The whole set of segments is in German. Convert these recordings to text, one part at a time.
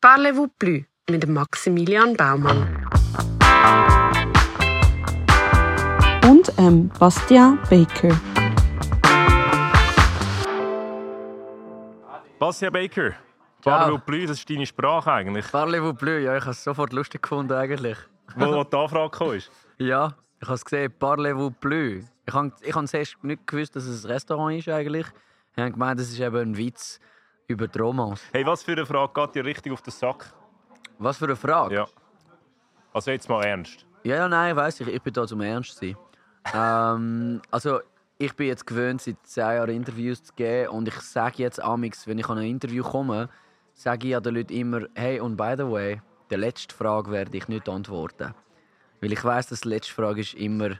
Parlez-vous plus mit dem Maximilian Baumann. Und ähm, Bastian Baker. Bastian Baker, Parlez-vous plus, das ist deine Sprache eigentlich. Parlez-vous plus, ja, ich habe es sofort lustig gefunden eigentlich. Wo, wo die Anfrage kam. Ja, ich habe es gesehen, Parlez-vous plus. Ich habe ich hab zuerst nicht gewusst, dass es ein Restaurant ist eigentlich. Ich habe gemeint, das ist eben ein Witz über die Romance. Hey, was für eine Frage geht dir richtig auf den Sack? Was für eine Frage? Ja. Also jetzt mal ernst. Ja, ja nein, ich weiß, ich, ich bin da zum Ernst sein. ähm, also ich bin jetzt gewöhnt, seit zehn Jahren Interviews zu geben und ich sage jetzt amix, wenn ich an ein Interview komme, sage ich an den Leuten immer, hey und by the way, die letzte Frage werde ich nicht antworten, weil ich weiß, dass die letzte Frage ist immer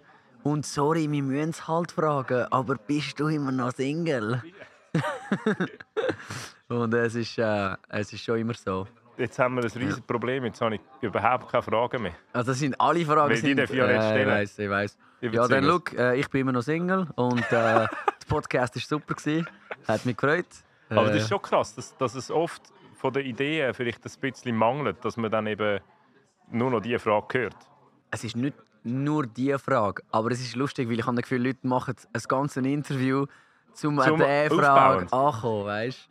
und sorry, wir müssen es halt fragen, aber bist du immer noch Single? und es ist, äh, es ist schon immer so. Jetzt haben wir ein riesiges Problem. Jetzt habe ich überhaupt keine Fragen mehr. Also das sind alle Fragen. Weil die sind, darf ich ja nicht äh, stellen. Ich weiß, ich weiß. Ja, dann look, äh, ich bin immer noch Single und äh, der Podcast war super. Gewesen. Hat mich gefreut. Aber das Äh, ist schon krass, dass, dass es oft von den Ideen vielleicht ein bisschen mangelt, dass man dann eben nur noch diese Frage hört. Es ist nicht nur diese Frage, aber es ist lustig, weil ich habe das Gefühl, Leute machen ein ganzes Interview, um an Zum diese Frage anzukommen, weißt?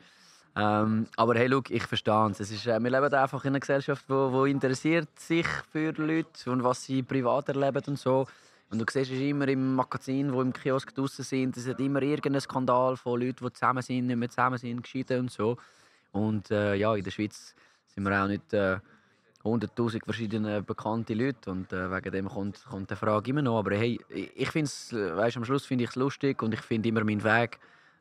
Ähm, aber hey, look, ich verstehe es. ist, äh, wir leben einfach in einer Gesellschaft, die wo, wo interessiert sich für Leute und was sie privat erleben und so. Und du siehst es immer im Magazin, wo im Kiosk draußen sind, es hat immer irgendeinen Skandal von Leuten, die zusammen sind, nicht mehr zusammen sind, geschieden und so. Und äh, ja, in der Schweiz sind wir auch nicht äh, 100'000 verschiedene bekannte Leute und äh, wegen dem kommt, kommt die Frage immer noch. Aber hey, ich finde es, weißt, am Schluss finde ich es lustig und ich finde immer meinen Weg,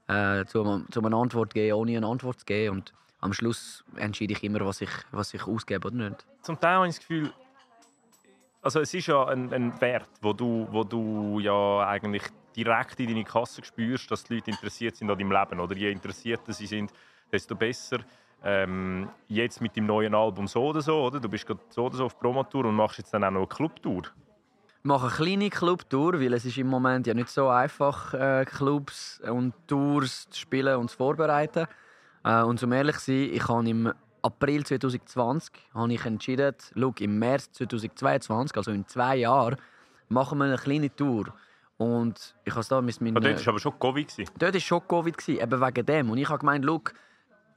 äh, zu, zu einer Antwort geben, ohne eine Antwort zu geben. Und am Schluss entscheide ich immer, was ich, was ich ausgebe oder nicht. Zum Teil habe ich das Gefühl, also es ist ja ein, ein Wert, wo du, wo du ja eigentlich direkt in deine Kasse spürst, dass die Leute interessiert sind an deinem Leben. Oder je interessierter sie sind, desto besser. Ähm, jetzt mit dem neuen Album so oder so, oder? Du bist gerade so oder so auf Promotour und machst jetzt dann auch noch eine Clubtour. Mache eine kleine Clubtour, weil es ist im Moment ja nicht so einfach, äh, Clubs und Tours zu spielen und zu vorbereiten. Äh, und zum ehrlich zu sein, ich habe im April 2020 habe ich entschieden, look, im März 2022, also in zwei Jahren, machen wir eine kleine Tour. Und ich habe es da mit meinen... Aber dort war aber schon Covid. gewesen. Dort war schon Covid, gewesen, eben wegen dem. Und ich habe gemeint, look,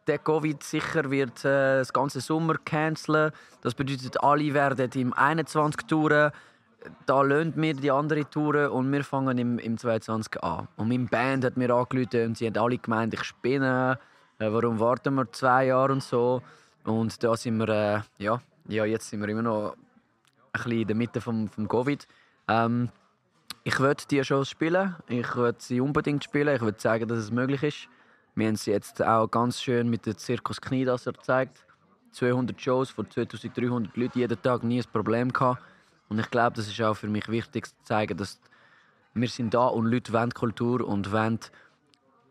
der Covid sicher wird äh, das ganze Sommer canceln. Das bedeutet, alle werden im 21 Touren. Da löhnt mir die andere Touren und wir fangen im, im 22 an. Und meine Band hat mir angerufen und sie haben alle gemeint, ich spinne. Äh, warum warten wir zwei Jahre und so? Und da sind wir, äh, ja, ja, jetzt sind wir immer noch ein bisschen in der Mitte vom, vom Covid. Ähm, ich würde die Shows spielen. Ich würde sie unbedingt spielen. Ich würde zeigen, dass es möglich ist. Wir haben sie jetzt auch ganz schön mit dem Zirkus Kniedasser gezeigt. 200 Shows von 2300 Leuten jeden Tag, nie ein Problem gehabt. Und ich glaube, das ist auch für mich wichtig zu zeigen, dass wir sind da und Leute wollen Kultur und wollen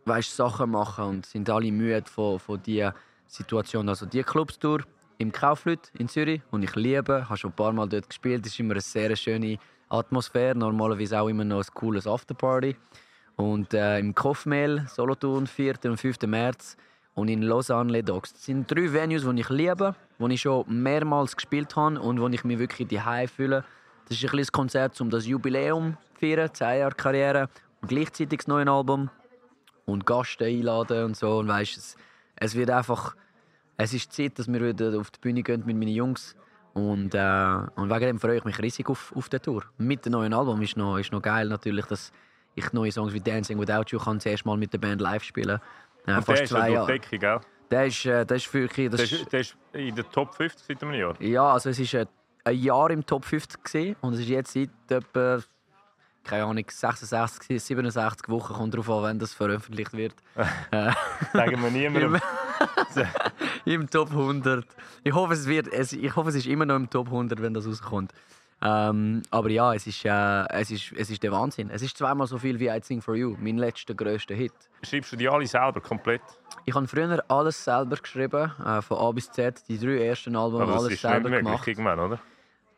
weißt, Sachen machen und sind alle müde von, von dieser Situation. Also die Clubstour im Kaufleut in Zürich, und ich liebe, habe schon ein paar Mal dort gespielt. Es ist immer eine sehr schöne Atmosphäre, normalerweise auch immer noch ein cooles Afterparty. Und äh, im Kofmehl, Solothurn, 4. und 5. März und in Lausanne, Les Dogs. Das sind drei Venues, die ich liebe, die ich schon mehrmals gespielt habe und wo ich mich wirklich daheim fühle. Das ist ein kleines Konzert, um das Jubiläum zu feiern, 10 Jahre Karriere und gleichzeitig das neue Album und Gäste einladen und so. Und weißt, es, es wird einfach, es ist Zeit, dass wir wieder auf die Bühne gehen mit meinen Jungs. Und, äh, und wegen dem freue ich mich riesig auf, auf die Tour. Mit dem neuen Album ist noch, ist noch geil natürlich, dass ich neue Songs wie Dancing Without You kann zuerst mal mit der Band live spielen. Äh, Und fast der ist ja zwei Jahre. gell? Der ist, äh, der ist wirklich... Das Der ist, der ist in der Top 50 seit einem Jahr. ja, also es war ein Jahr im Top 50 gewesen, und es ist jetzt seit etwa, keine Ahnung, 66, 67 Wochen, kommt darauf an, wenn das veröffentlicht wird. äh, Sagen wir niemandem. Im Top 100. Ich hoffe, es wird, es, ich hoffe, es ist immer noch im Top 100, wenn das rauskommt. Ähm, aber ja, es ist, äh, es, ist, es ist der Wahnsinn. Es ist zweimal so viel wie I Sing For You, mein letzter grösster Hit. Schreibst du die alle selber komplett? Ich habe früher alles selber geschrieben, äh, von A bis Z, die drei ersten Alben Aber das alles ist selber möglich gemacht. irgendwann, oder?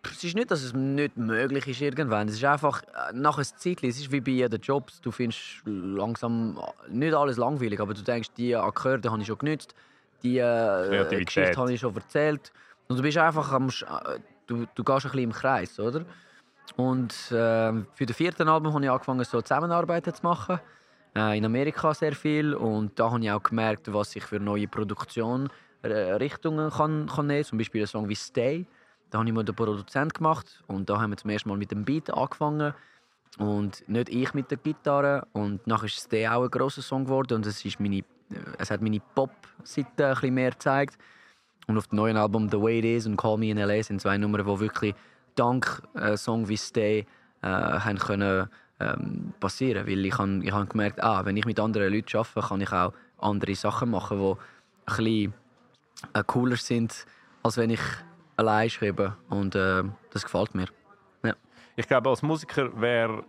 Es ist nicht, dass es nicht möglich ist irgendwann. Es ist einfach äh, nach einer Zeit, es ist wie bei jedem Job. Du findest langsam nicht alles langweilig, aber du denkst, die Akkorde habe ich schon genützt, die äh. Geschichte habe ich schon erzählt. Und du bist einfach am, äh, du, du gehst ein bisschen im Kreis, oder? Und äh, für den vierten Album habe ich angefangen, so Zusammenarbeiten zu machen. Äh, in Amerika sehr viel. Und da habe ich auch gemerkt, was ich für neue Produktion äh, kann, kann nehmen Zum Beispiel ein Song wie Stay. Da habe ich mal den Produzent gemacht. Und da haben wir zum ersten Mal mit dem Beat angefangen. Und nicht ich mit der Gitarre. Und nachher ist Stay auch ein grosser Song geworden. Und es, ist meine, äh, es hat meine Pop-Seite ein bisschen mehr gezeigt. Und auf dem neuen Album The Way It Is und Call Me in LA sind zwei Nummern, die wirklich dank äh, Song wie Stay äh, haben können ähm, passieren. Weil ich habe ich hab gemerkt, ah, wenn ich mit anderen Leuten arbeite, kann ich auch andere Sachen machen, die ein bisschen äh, cooler sind, als wenn ich allein schreibe. Und äh, das gefällt mir. Ich glaube, als Musiker wäre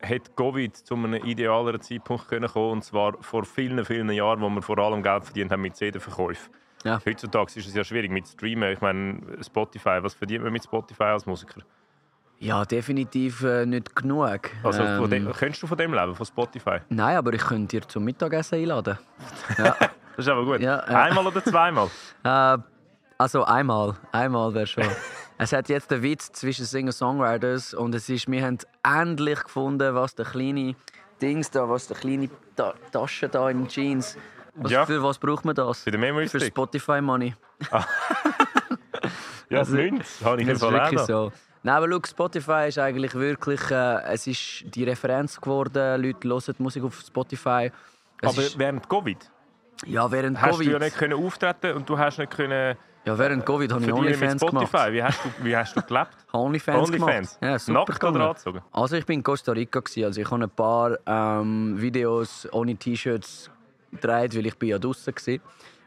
hätte Covid zu einem idealeren Zeitpunkt können kommen und zwar vor vielen, vielen Jahren, wo wir vor allem Geld verdient haben mit CD-Verkäufen. Ja. Heutzutage ist es ja schwierig mit Streamen. Ich meine, Spotify, was verdient man mit Spotify als Musiker? Ja, definitiv äh, nicht genug. Also, Ähm, dem, könntest du von dem leben, von Spotify? Nein, aber ich könnte dir zum Mittagessen einladen. Das ist aber gut. Ja, ja. Einmal oder zweimal? Äh, also einmal, einmal wäre schon. es hat jetzt einen Witz zwischen Singer-Songwriters und es ist, wir haben endlich gefunden, was der kleine Dings da, was der kleine Ta Tasche da in Jeans. Was, Ja. Für was braucht man das? Für den Memory Für? Spotify Money. Ja, Also, das Münz. Habe ich Das ist wirklich so. Nein, aber schau, Spotify ist eigentlich wirklich, äh, es ist die Referenz geworden. Leute hören die Musik auf Spotify. Es Aber ist, während Covid ja, während hast Covid. du ja nicht können auftreten und du hast nicht können ja, während Covid habe ich OnlyFans gemacht. Wie hast du, wie hast du gelebt? OnlyFans OnlyFans? gemacht. Ja, super Nackt oder angezogen? Also ich bin in Costa Rica gewesen. also ich habe ein paar ähm, Videos ohne T-Shirts gedreht, weil ich bin ja draußen war.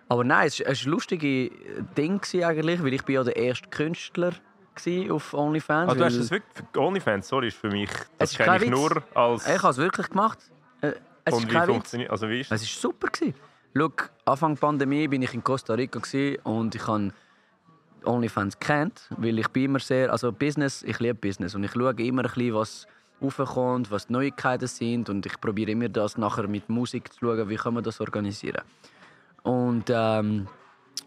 Aber nein, es war ein lustiges Ding eigentlich, weil ich bin ja der erste Künstler auf OnlyFans. Ah, du hast das wirklich OnlyFans, sorry, ist für mich. Es Das ist kenne ich Witz. nur als. Ich habe es wirklich gemacht. Äh, Es und ist wie funktioniert Also wie ist das? Es war super. Gewesen. Schau, Anfang der Pandemie bin ich in Costa Rica und ich habe OnlyFans kennt, weil ich bin immer sehr, also Business, ich liebe Business und ich schaue immer ein bisschen, was aufkommt, was die Neuigkeiten sind und ich probiere immer das nachher mit Musik zu schauen, wie kann man das organisieren. Und, ähm,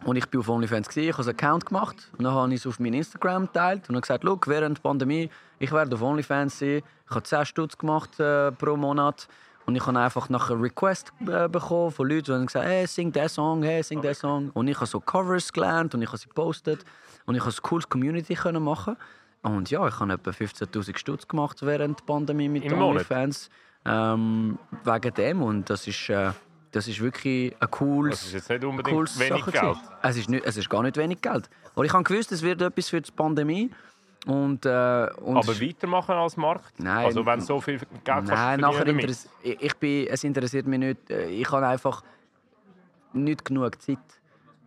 und ich bin auf OnlyFans gewesen, ich habe einen Account gemacht und dann habe ich es auf mein Instagram geteilt und habe gesagt, schau, während der Pandemie, ich werde auf OnlyFans sein, ich habe 10 Stutz gemacht äh, pro Monat und ich habe einfach nachher Request äh, bekommen von Leuten, die haben gesagt, hey, sing den Song, hey, sing den Song. Und ich habe so Covers gelernt und ich habe sie gepostet und ich habe ein cooles Community können machen. Und ja, ich habe etwa 15'000 Stutz gemacht während der Pandemie mit? OnlyFans. Ähm, wegen dem und das ist, äh, das ist wirklich ein cooles, Das ist jetzt nicht unbedingt cooles wenig Sache Geld. Es ist, nicht, es ist gar nicht wenig Geld. Aber ich habe gewusst, es wird etwas für die Pandemie. Und, äh, und Aber weitermachen als Markt? Nein. Also wenn so viel Geld Nein, nachher verdienen damit. interess ich, ich bin, es interessiert mich nicht. Äh, Ich habe einfach nicht genug Zeit.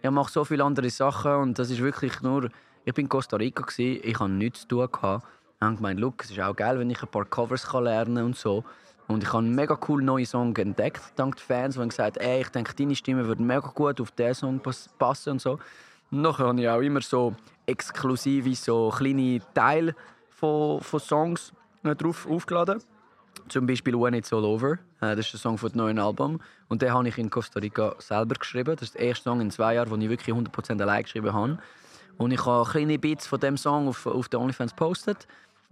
Ich mache so viele andere Sachen und das ist wirklich nur. Ich bin in Costa Rica gsi, ich habe nichts zu tun gehabt. Ich habe gemeint, es ist auch geil, wenn ich ein paar Covers kann lernen und so. Und ich habe einen mega cool neue Song entdeckt, dank den Fans, die haben gesagt, ey, ich denke, deine Stimme würde mega gut auf diesen Song pass- passen und so. Und nachher habe ich auch immer so exklusive, so kleine Teile von, von Songs äh, drauf aufgeladen. Zum Beispiel When It's All Over. Äh, Das ist der Song dem neuen Album. Und den habe ich in Costa Rica selber geschrieben. Das ist der erste Song in zwei Jahren, den ich wirklich 100% allein geschrieben habe. Und ich habe kleine Bits von dem Song auf, auf den OnlyFans gepostet.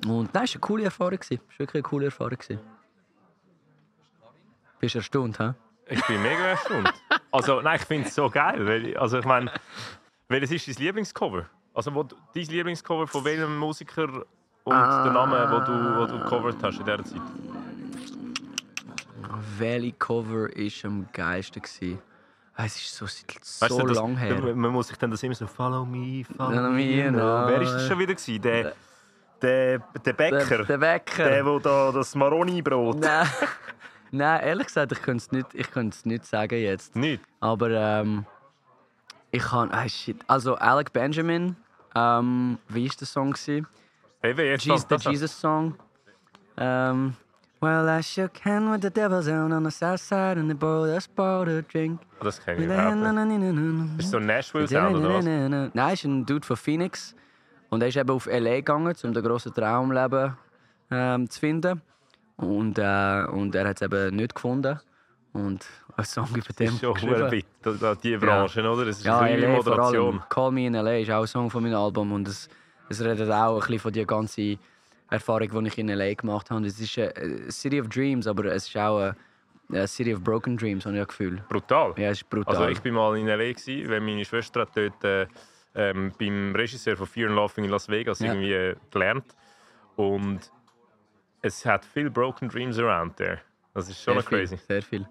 Und nein, es war eine coole Erfahrung. Es war wirklich eine coole Erfahrung. gewesen. Bist du erstaunt, hä? Ich bin mega erstaunt. Also nein, ich finde es so geil. Weil, also ich meine, welches ist dein Lieblingscover? Also wo, du- dein Lieblingscover von welchem Musiker und der Name, wo du, wo du gecovert hast in dieser Zeit? Welche Cover war am geilsten? gewesen? Ah, Es ist so, so Weißt du, das- lang her. Man muss sich dann das immer so Follow me, follow me. know. genau. Wer ist das schon wieder gewesen? Der, der, der Bäcker. Der, der Wecker. Der, wo da das Maroni-Brot. Nein. Nein, ehrlich gesagt, ich könnte es nicht, ich könnte es nicht sagen jetzt. Nicht. Aber ähm, ich kann. Ah, shit. Also Alec Benjamin, ähm, wie ist der Song? gewesen? Eben, jetzt Jesus, das, der Jesus Song. Ähm, well, I shook hand with the devil's down on the south side and they brought us bought a drink. Das kenne ich überhaupt. Ist so ein Nashville-Sound oder was? Nein, ist ein Dude von Phoenix. Und er ist eben auf L.A. gegangen, um den grossen Traumleben ähm, zu finden. Und, äh, und er hat es eben nicht gefunden. und einen Song über Das den ist schon geschrieben. hure bit, die Branche, oder? Es ist Ja, eine LA vor Moderation. allem. Call Me in LA ist auch ein Song von meinem Album und es, es redet auch ein bisschen von der ganzen Erfahrung, die ich in LA gemacht habe. Es ist eine City of Dreams, aber es ist auch eine, eine City of Broken Dreams, habe ich das Gefühl. Brutal. Ja, es ist brutal. Also ich bin mal in L.A., gewesen, weil meine Schwester hat dort äh, ähm, beim Regisseur von Fear and Laughing in Las Vegas Ja. irgendwie äh, gelernt. Und es hat viel Broken Dreams around there. Das ist schon sehr crazy. Viel, sehr viel.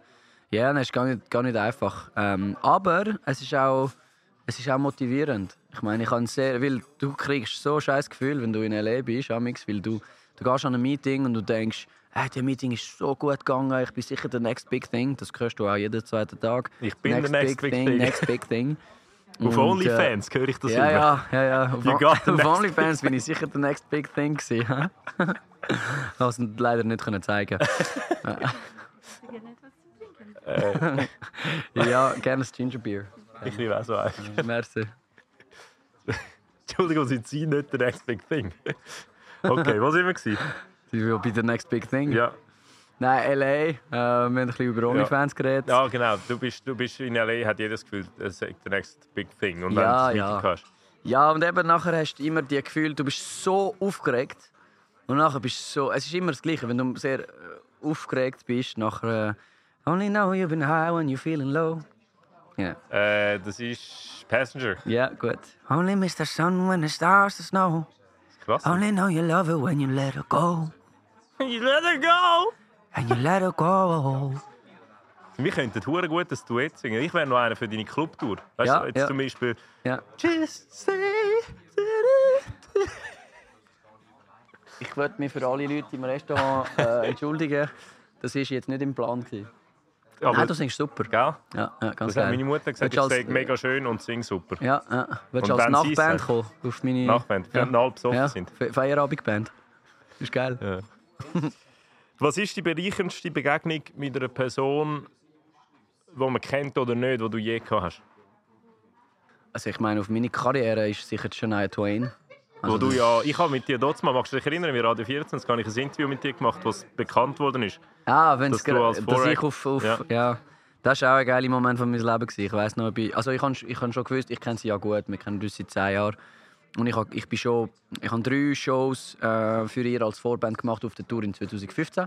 Ja, das ist gar nicht, gar nicht einfach. Ähm, aber es ist, auch, es ist auch motivierend. Ich meine, ich kann sehr, weil du kriegst so ein scheiß Gefühl, wenn du in L.A. bist, amix, weil du, du gehst an ein Meeting und du denkst, hey, das Meeting ist so gut gegangen, ich bin sicher der next big thing. Das hörst du auch jeden zweiten Tag. Ich bin der next big thing. Next big thing. Auf äh, OnlyFans höre ich das ja, immer. ja, ja, ja. Auf, auf next- OnlyFans bin ich sicher der next big thing gewesen. hä? Hast du leider nicht können zeigen. Äh, ja, gerne ein Ginger Beer. Ich liebe auch so eins. Merci. Entschuldigung, sind Sie nicht der next big thing? Okay, was sind wir? gewesen? Sie will bei der Next Big Thing. Ja. Nein, LA. Äh, wir haben ein bisschen über OnlyFans geredet. ja, genau. Du bist, du bist in L.A., hat jedes Gefühl, es ist der next big thing. Und Ja, wenn du das ja. Ja, und eben nachher hast du immer die Gefühl, du bist so aufgeregt. Und nachher bist du so. Es ist immer das Gleiche, wenn du sehr aufgeregt bist, nachher. Äh, Only know you've been high when you're feeling low. Ja, Äh, das ist Passenger. ja gut. Only miss the sun when the stars the snow. Krass. Only know you love it when you let her go. You let her go! And you let her go. Wir könnten hure gut ein Duett singen. Ich wäre noch einer für deine Clubtour. Weißt Ja, du, jetzt ja. zum Beispiel. Ja. Just say. Ich wollte mich für alle Leute im Restaurant äh, entschuldigen. Das war jetzt nicht im Plan. Gewesen. Aber, Nein, du singst super. gell? Ja, ja ganz Das hat geil. meine Mutter gesagt, Willst ich sage mega schön und sing super. Ja, ja. Willst du als Nachband es kommen? Auf meine Nachband, Ja. wenn wir halb besoffen ja. sind. Fe- Feierabendband. Ist geil. Ja. Was ist die bereicherndste Begegnung mit einer Person, die man kennt oder nicht, die du je gehabt hast? Also ich meine, auf meine Karriere ist sicher Shania Twain. Also wo du ja, ich habe mit dir dort mal, magst du dich erinnern, wie Radio 24 habe ich ein Interview mit dir gemacht, was bekannt worden ist. Ah, wenn es als dass ich Voract- auf, auf Ja. ja. Das war auch ein geiler Moment von meinem Leben. Ich weiß noch, ich also ich habe ich hab schon gewusst, ich kenne sie ja gut, wir kennen uns seit zehn Jahren. Und ich, hab, ich bin schon, ich habe drei Shows äh, für ihr als Vorband gemacht auf der Tour in 2015.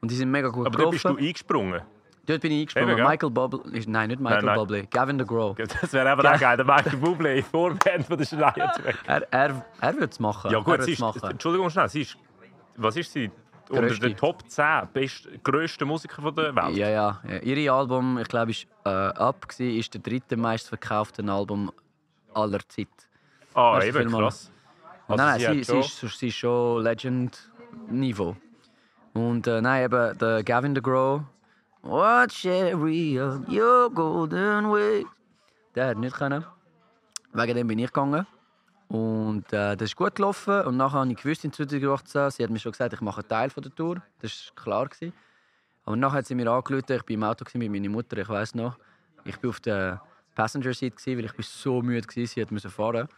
Und die sind mega gut Aber dort bist du gelaufen. eingesprungen. Dort bin ich eingesprungen. Eben? Michael Bublé, nein, nicht Michael Nein, nein. Bublé, Gavin DeGraw. Das wäre aber auch geil, der Michael Bublé, Vorband von der Twain. Er, er, er würde es machen. Ja gut, sie ist, machen. Entschuldigung schnell, sie ist, was ist sie? Unter den Top 10 best, grössten Musiker von der Welt. Ja, ja. ja. Ihr Album, ich glaube, ist äh, Up gsi, ist der dritte meistverkaufte Album aller Zeit. Ah, Merci eben, krass. Also nein, nein, sie, sie, schon- ist, sie ist schon Legend-Niveau. Und äh, nein, eben der Gavin DeGraw. What cherry of your golden way? Der hat nicht können. Wegen dem bin ich gegangen. Und äh, das ist gut gelaufen. Und nachher habe ich gewusst in 2018, sie hat mir schon gesagt, ich mache einen Teil von der Tour. Das war klar. Gewesen. Aber nachher hat sie mir angerufen, ich war im Auto mit meiner Mutter, ich weiß noch. Ich war auf der Passenger Seat, weil ich so müde war, sie müssen fahren.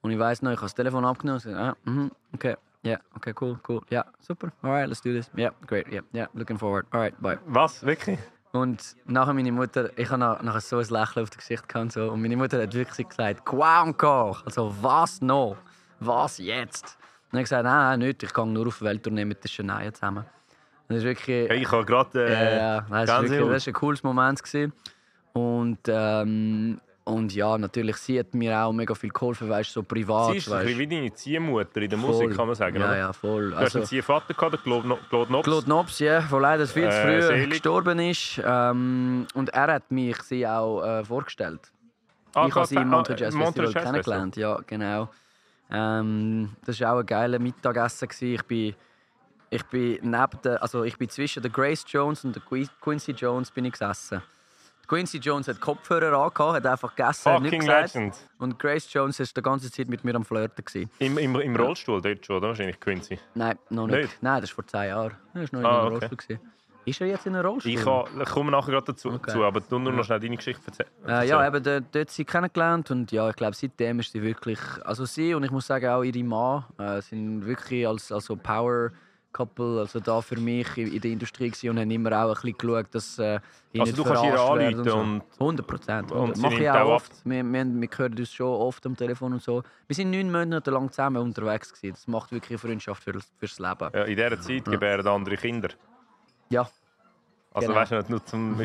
Und ich weiß noch, ich habe das Telefon abgenommen und gesagt, ah, mhm, okay, yeah, okay, cool, cool, ja, super, alright, let's do this, yeah, great, yeah, yeah, looking forward, alright, bye. Was? Wirklich? Und nachher meine Mutter, ich nach- nachher so ein Lächeln auf dem Gesicht gehabt, so, und meine Mutter hat wirklich gesagt, «Quoi encore?» Also, was noch? Was jetzt? Und ich habe gesagt, nein, nein, nicht, ich gehe nur auf Welttournee mit der Shania zusammen. Das ist wirklich... Hey, ich habe gerade Ja, äh, ja, Gänsehaut. das war ein cooles Moment. Gewesen. Und, ähm, und ja, natürlich, sie hat mir auch mega viel geholfen, weißt, so privat. Sie ist ein weißt, bisschen wie deine Ziehmutter in der voll. Musik, kann man sagen. Ja, oder? ja, voll. Du hast Also, einen Ziehvater gehabt, Claude No- Claude Nobs. Claude Nobs, ja, der leider viel zu Äh, früh selig. gestorben ist. Ähm, und er hat mich sie auch äh, vorgestellt. Ah, ich habe sie im ah, Montreux Jazz Montreux Festival Jazz kennengelernt. Ja, genau. Ähm, das war auch ein geiles Mittagessen. Ich bin, ich bin neben der, also ich bin zwischen der Grace Jones und der Qui- Quincy Jones bin ich gesessen. Quincy Jones hat Kopfhörer angehabt, hat einfach gegessen, hat nichts gesagt. Legend. Und Grace Jones war die ganze Zeit mit mir am Flirten. Gewesen. Im, im, Im Rollstuhl dort schon, oder? Wahrscheinlich Quincy. Nein, noch nicht. Nicht? Nein, das war vor zehn Jahren. Er war noch in Ah, einem okay. Rollstuhl. Gewesen. Ist er jetzt in einem Rollstuhl? Ich, ha- ich komme nachher gerade dazu, Okay. aber du nur noch schnell deine Geschichte erzählen. Äh, ja, eben dort, dort sie kennengelernt und ja, ich glaube seitdem ist sie wirklich, also sie und ich muss sagen auch ihre Mann äh, sind wirklich als also Power Couple, also da für mich in der Industrie gewesen und haben immer auch ein bisschen geschaut, dass äh, ich Also nicht du kannst werde anrufen so. und- 100 Prozent. und Mache ich auch auch ab. oft. Wir, wir, wir hören uns schon oft am Telefon und so. Wir sind neun Monate lang zusammen unterwegs gewesen. Das macht wirklich eine Freundschaft für, fürs Leben. Ja, in dieser Zeit gebären andere Kinder. Ja, Also Genau. weißt du nicht nur zum,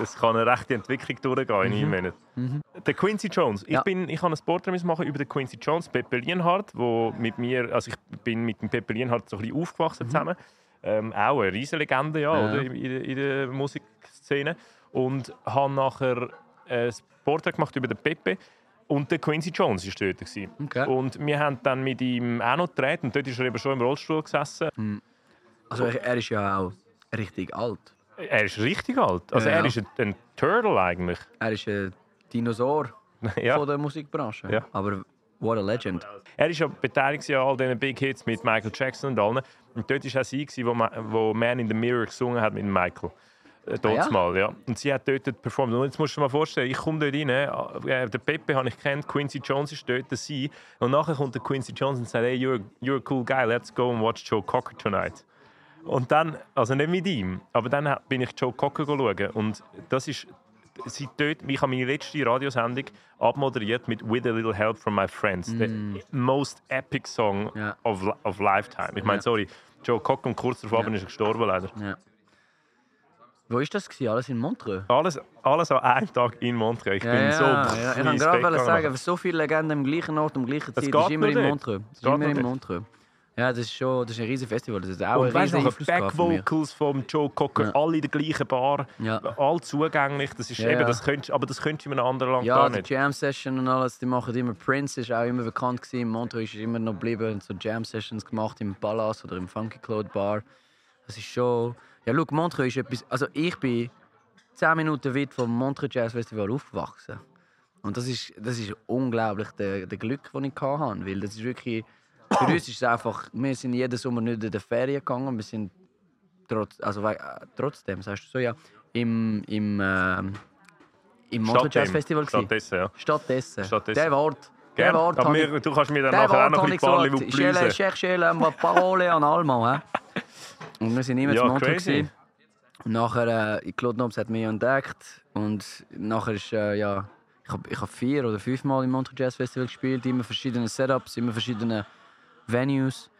es kann eine rechte Entwicklung durchgehen in neun Monaten. Der Quincy Jones. Ich, Ja. bin, ich habe ein Porträt machen über den Quincy Jones, Pepe Lienhardt, wo mit mir, also ich bin mit dem Pepe Lienhardt so ein bisschen aufgewachsen zusammen. Ähm, auch eine riesige Legende ja, Ja. Oder, in, in, der- Musikszene. Und habe nachher ein Porträt gemacht über den Pepe. Und der Quincy Jones war dort. Okay. Und wir haben dann mit ihm auch noch gedreht. Und dort ist er eben schon im Rollstuhl gesessen. also er er ist ja auch richtig alt. Er ist richtig alt. Also Ja, er ist ein, ein Turtle eigentlich. Er ist ein Dinosaur ja. von der Musikbranche. Ja. Aber what a legend. Er ist ja beteiligt an all diesen Big Hits mit Michael Jackson und allen. Und dort war auch sie, wo, Ma- wo Man in the Mirror gesungen hat mit Michael. Äh, dort Ah, mal, ja. Und sie hat dort performt. Und jetzt musst du dir mal vorstellen, ich komme dort rein, äh, den Pepe habe ich kennt, Quincy Jones ist dort, sie. Und nachher kommt der Quincy Jones und sagt, hey, you're, you're a cool guy, let's go and watch Joe Cocker tonight. Und dann, also nicht mit ihm, aber dann bin ich Joe Cocker schauen. Und das ist, sie dort, ich habe meine letzte Radiosendung abmoderiert mit With a Little Help from My Friends. The most epic song Mm. Ja. of, of lifetime. Ich meine, Ja. sorry, Joe Cocker und kurz darauf Ja. ist er gestorben leider. Ja. Wo ist das? Gewesen? Alles in Montreux? Alles, alles an einem Tag in Montreux. Ich Ja, bin so ja. Ich wollte gerade sagen, so viele Legenden am gleichen Ort, am gleichen Zeit. Das ist immer in. Montreux. Das ist immer in. Montreux. Ja, das ist schon das ist ein riesiges Festival. Das ist auch Und ein weißt noch, von. Back-Vocals vom Joe Cocker, Ja. alle in der gleichen Bar, Ja. all zugänglich. Das ist Ja, eben, ja. das könntest, aber das könntest du in einem anderen Land Ja, gar die nicht. Jam Session und alles, die machen immer. Prince ist auch immer bekannt gewesen. Montreux ist immer noch geblieben. So Jam Sessions gemacht im Palace oder im Funky Cloud Bar. Das ist schon. Ja, schau, Montreux ist etwas. Also ich bin 10 Minuten weit vom Montreux Jazz Festival aufgewachsen. Und das ist, das ist unglaublich der, der Glück, das ich hatte. Weil das ist wirklich. Für uns ist es einfach. Wir sind jeden Sommer nicht in die Ferien gegangen. Wir sind trotz, also, äh, trotzdem, sagst du so, ja, im, im, ähm, im Stattdessen, Jazz Festival. Stattdessen, ja. Stattdessen. Stattdessen. Der Wort. Der Gern. Wort aber mir, du kannst mir dann nachher auch noch ein gesagt. Je Blüsen. cherche la parole en allemand. hä? Und wir sind immer Ja, zu Montreux. crazy. gewesen. Und nachher, äh, Claude Nobs hat mich entdeckt. Und nachher ist, äh, ja, ich habe ich hab vier oder fünf Mal im Montreux Jazz Festival gespielt. Immer verschiedene Setups, immer verschiedene Venues.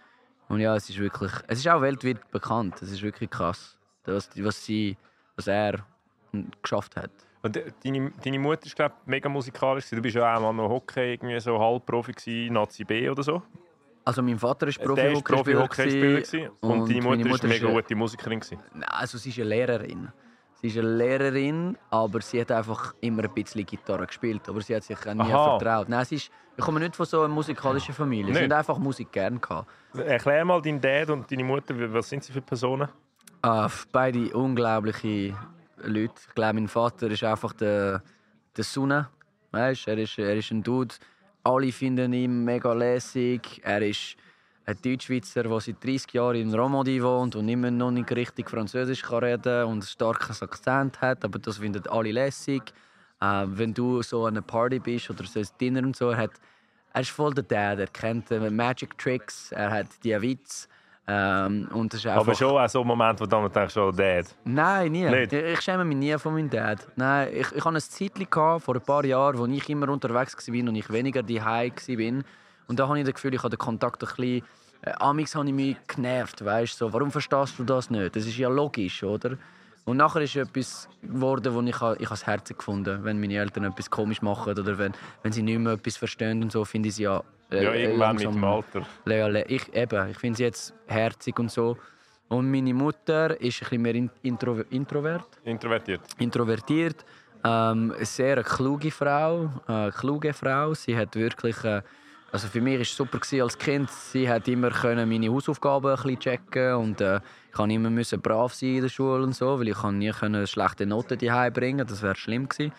Und ja, es ist wirklich, es ist auch weltweit bekannt. Es ist wirklich krass, was, was, sie, was er geschafft hat. Und äh, deine, deine Mutter ist, glaube mega musikalisch. Du bist ja auch mal noch Hockey, irgendwie so Halbprofi gewesen, Nazi B oder so. Also mein Vater ist Profi-Hockeyspieler Profi-Hockeyspieler gewesen. gewesen. Und, deine meine Mutter ist eine mega äh, gute Musikerin gewesen. Nein, also sie ist eine Lehrerin. Sie ist eine Lehrerin, aber sie hat einfach immer ein bisschen Gitarre gespielt. Aber sie hat sich nie Aha. vertraut. Nein, sie ist, ich komme nicht von so einer musikalischen Familie. Nicht? Sie haben einfach Musik gern gehabt. Erklär mal deinen Dad und deine Mutter, was sind sie für Personen? Ah, beide unglaubliche Leute. Ich glaube, mein Vater ist einfach der, der Sonne. Weißt, er, ist, er ist ein Dude. Alle finden ihn mega lässig. Er ist ein Deutschschweizer, der seit 30 Jahren in Romandie wohnt und immer noch nicht richtig Französisch kann reden und ein starkes Akzent hat. Aber das finden alle lässig. Äh, wenn du so an einer Party bist oder so ein Dinner und so, er, hat, er ist voll der Dad. Er kennt äh, Magic Tricks, er hat die Witz. Ähm, und das ist einfach... Aber schon auch so ein Moment, wo du dann denkst, oh, Dad. Nein, nie. Nicht? Ich, schäme mich nie von meinem Dad. Nein, ich, ich hatte ein Zeitchen gehabt, vor ein paar Jahren, wo ich immer unterwegs war und ich weniger daheim war. Und da habe ich das Gefühl, ich habe den Kontakt ein bisschen... Äh, Amix habe ich mich genervt, weißt so, warum verstehst du das nicht? Das ist ja logisch, oder? Und nachher ist etwas geworden, wo ich, ha- ich das Herz gefunden wenn meine Eltern etwas komisch machen oder wenn, wenn sie nicht mehr etwas verstehen und so, finde ich sie ja... äh, Ja, irgendwann mit dem Alter. ja, ich, eben, ich finde sie jetzt herzig und so. Und meine Mutter ist ein bisschen mehr in- intro, introvert, Introvertiert. introvertiert. Ähm, eine sehr eine kluge Frau, äh, kluge Frau. Sie hat wirklich, äh, also für mich war es super als Kind. Sie hat immer meine Hausaufgaben ein bisschen checken und äh, ich kann immer müssen brav sein in der Schule und so, weil ich nie können schlechte Noten daheim bringen. Das wäre schlimm gewesen.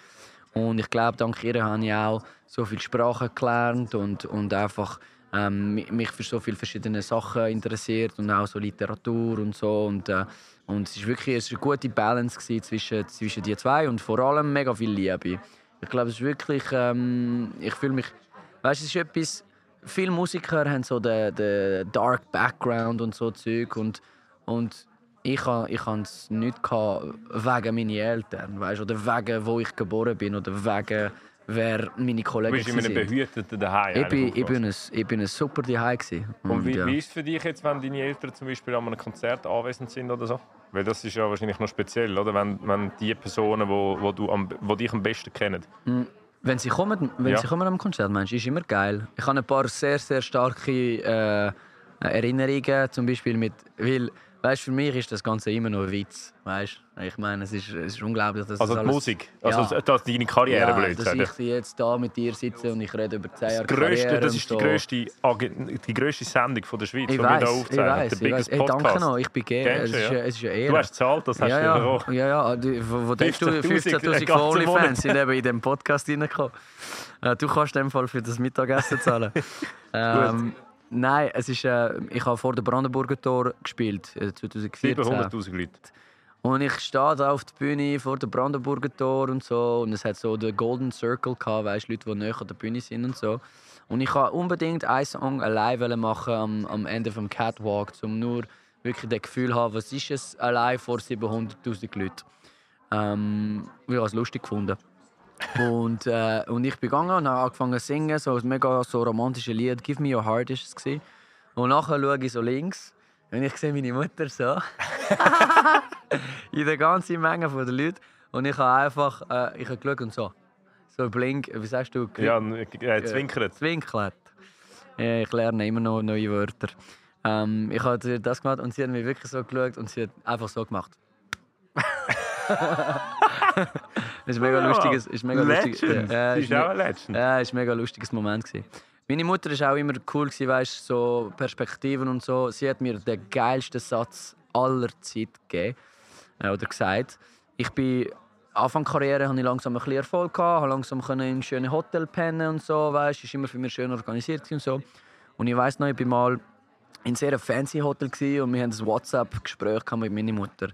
Und ich glaube, dank ihr habe ich auch so viele Sprachen gelernt und, und einfach ähm, mi- mich für so viele verschiedene Sachen interessiert und auch so Literatur und so. Und, äh, und es ist wirklich es ist eine gute Balance zwischen, zwischen die zwei und vor allem mega viel Liebe. Ich glaube, es ist wirklich, ähm, ich fühle mich, weißt, es ist etwas, viele Musiker haben so den, den Dark Background und so Zeug und, und ich ha, ich es nicht gehabt wegen meiner Eltern, weißt, oder wegen wo ich geboren bin oder wegen wer meine Kollegen Du bist in einem sind. behüteten Daheim. Ich bin, eigentlich ich, bin aufgewachsen. ein, ich bin ein super Daheim gewesen. Und wie, ja. wie ist es für dich jetzt, wenn deine Eltern zum Beispiel an einem Konzert anwesend sind oder so? Weil das ist ja wahrscheinlich noch speziell, oder? Wenn, wenn die Personen, wo, wo, du am, wo dich am besten kennen. Wenn sie kommen, wenn Ja. sie kommen am Konzert, meinst du, ist immer geil. Ich habe ein paar sehr, sehr starke äh, Erinnerungen, zum Beispiel mit, weil, weißt, für mich ist das Ganze immer noch ein Witz, weißt? Ich meine, es ist, es ist unglaublich, dass Also das die alles, Musik, also Ja. das, deine Karriere, ja, blöd dass ich jetzt da mit dir sitze und ich rede über 10 Jahre grösste, Karriere das ist die grösste, die grösste Sendung von der Schweiz, Ich die wir hier ich aufzeichnen. weiß, Der ich weiß. Hey, danke noch, ich bin gerne. Es, du, ja? es ist eine Ehre. Du hast gezahlt, das hast ja, du ja, bekommen. ja, ja, die- wo, wo denkst du, 15'000 15'000 ganzen von Monat. OnlyFans sind eben in diesem Podcast reingekommen. Äh, Du kannst in dem Fall für das Mittagessen zahlen. ähm, nein, es ist, äh, ich habe vor dem Brandenburger Tor gespielt, äh, 2014. 700'000 Leute. Und ich stehe da auf der Bühne vor dem Brandenburger Tor und so. Und es hat so den Golden Circle gehabt, weißt, Leute, die näher an der Bühne sind und so. Und ich wollte unbedingt einen Song allein machen am, am Ende vom Catwalk, um nur wirklich das Gefühl zu haben, was ist es allein vor 700'000 Leuten. Ähm, ich habe es lustig gefunden. Und, äh, und ich bin gegangen und habe angefangen zu singen, so ein mega so romantisches Lied, «Give me your heart» ist es. gewesen. Und nachher schaue ich so links und ich sehe meine Mutter so in der ganzen Menge von den Leuten. Und ich habe einfach äh, ich habe geschaut und so. So blink, wie sagst du? Ja, äh, zwinkert. Zwinkert. Ja, ich lerne immer noch neue Wörter. Ähm, ich habe das gemacht und sie hat mir wirklich so geschaut und sie hat einfach so gemacht. das ist mega lustiges, ist mega lustig. Legend. Ja, Sie ist ist auch ein Legend. ja, ein mega lustiges Moment. Gewesen. Meine Mutter war auch immer cool, gewesen, weißt, so Perspektiven und so. Sie hat mir den geilsten Satz aller Zeit gegeben. Äh, oder gesagt. Ich bin Anfang der Karriere hatte ich langsam ein bisschen Erfolg gehabt, habe langsam können in schöne Hotel pennen und so, weißt, ist immer für mich schön organisiert und so. Und ich weiß noch, ich bin mal in sehr einem fancy Hotel und wir haben ein WhatsApp-Gespräch gehabt mit meiner Mutter.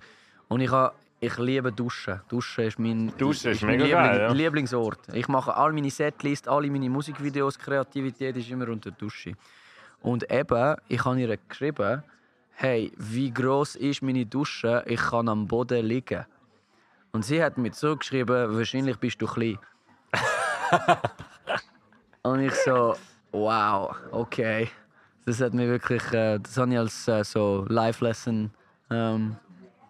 Und ich habe ich liebe Duschen. Duschen ist mein, Duschen ist mein mega geil, ja. Lieblingsort. Ich mache all meine Setlist, alle meine Musikvideos, Kreativität ist immer unter der Dusche. Und eben, ich habe ihr geschrieben, hey, wie groß ist meine Dusche? Ich kann am Boden liegen. Und sie hat mir zurückgeschrieben, wahrscheinlich bist du klein. Und ich so, wow, okay. Das hat mir wirklich, äh, das habe ich als äh, so Life-Lesson ähm,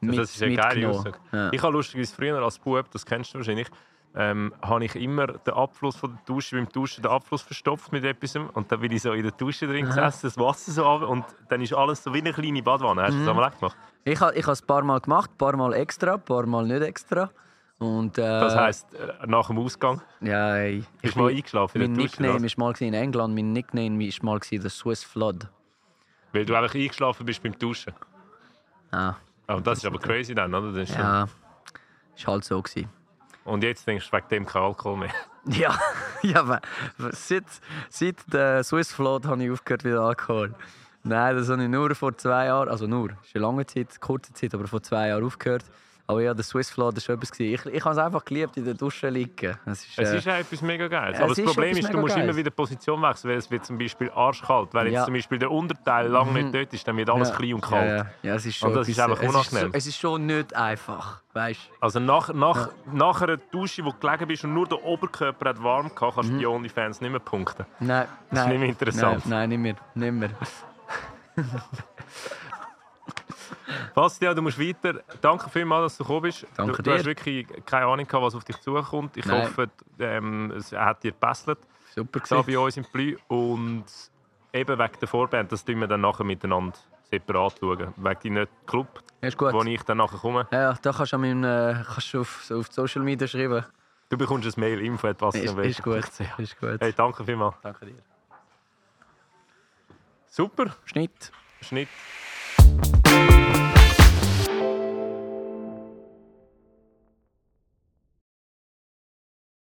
mit, das ist eine geile. Aussage. Ja. Ich habe lustigerweise früher als Bub, das kennst du wahrscheinlich, ähm, habe ich immer den Abfluss von der Dusche, beim Duschen den Abfluss verstopft mit etwas und dann bin ich so in der Dusche drin gesessen, das Wasser so runter und dann ist alles so wie eine kleine Badwanne. Hast du Mhm. das einmal gemacht? Ich habe ich es ein paar Mal gemacht, ein paar Mal extra, ein paar Mal nicht extra. Und, äh, Das heisst, äh, nach dem Ausgang ja, ey, bist du mal eingeschlafen in mein der Dusche. Nickname oder? war mal in England, mein Nickname war mal der Swiss Flood. Weil du einfach eingeschlafen bist beim Duschen. Ah, Aber das ist aber crazy dann, oder? Das ist ja, ist halt so gewesen. Und jetzt denkst du wegen dem kein Alkohol mehr. Ja, ja aber seit, seit der Swiss Flood habe ich aufgehört mit Alkohol. Nein, das habe ich nur vor zwei Jahren, also nur, ist eine lange Zeit, kurze Zeit, aber vor zwei Jahren aufgehört. Aber ja, der Swiss Flood war schon etwas. Ich, ich habe es einfach geliebt, in der Dusche liegen. Es ist, Es äh, ist auch etwas mega Geiles. es Aber das ist Problem ist, du musst immer Geiles. wieder Position wechseln, weil es wird zum Beispiel arschkalt. Wenn jetzt Ja. Mhm. zum Beispiel der Unterteil lang nicht dort ist, dann wird alles ja, klein und kalt. Ja, ja. ja es ist schon Und das ist einfach es ist, so, unangenehm. es ist schon nicht einfach, weißt Also nach, nach, nach einer Dusche, wo du gelegen bist und nur der Oberkörper hat warm gehabt, kannst du Mhm. die OnlyFans nicht mehr punkten. Nein, Das ist nein. nicht mehr interessant. Nein, nein, nicht mehr. Nicht mehr. Bastian, du musst weiter. Danke vielmals, dass du gekommen bist. Danke du, du hast wirklich keine Ahnung gehabt, was auf dich zukommt. Ich Nein. hoffe, ähm, es hat dir gepasst Super gewesen. bei uns im Plü. Und eben wegen der Vorband, das schauen wir dann nachher miteinander separat schauen. Wegen deinem Club, wo ich dann nachher komme. Ja, ja, da kannst du, an meinem, äh, kannst du auf, auf Social Media schreiben. Du bekommst ein Mail, info etwas. Ist, ist gut. Ist gut. Hey, danke vielmals. Danke dir. Super, Schnitt. Schnitt.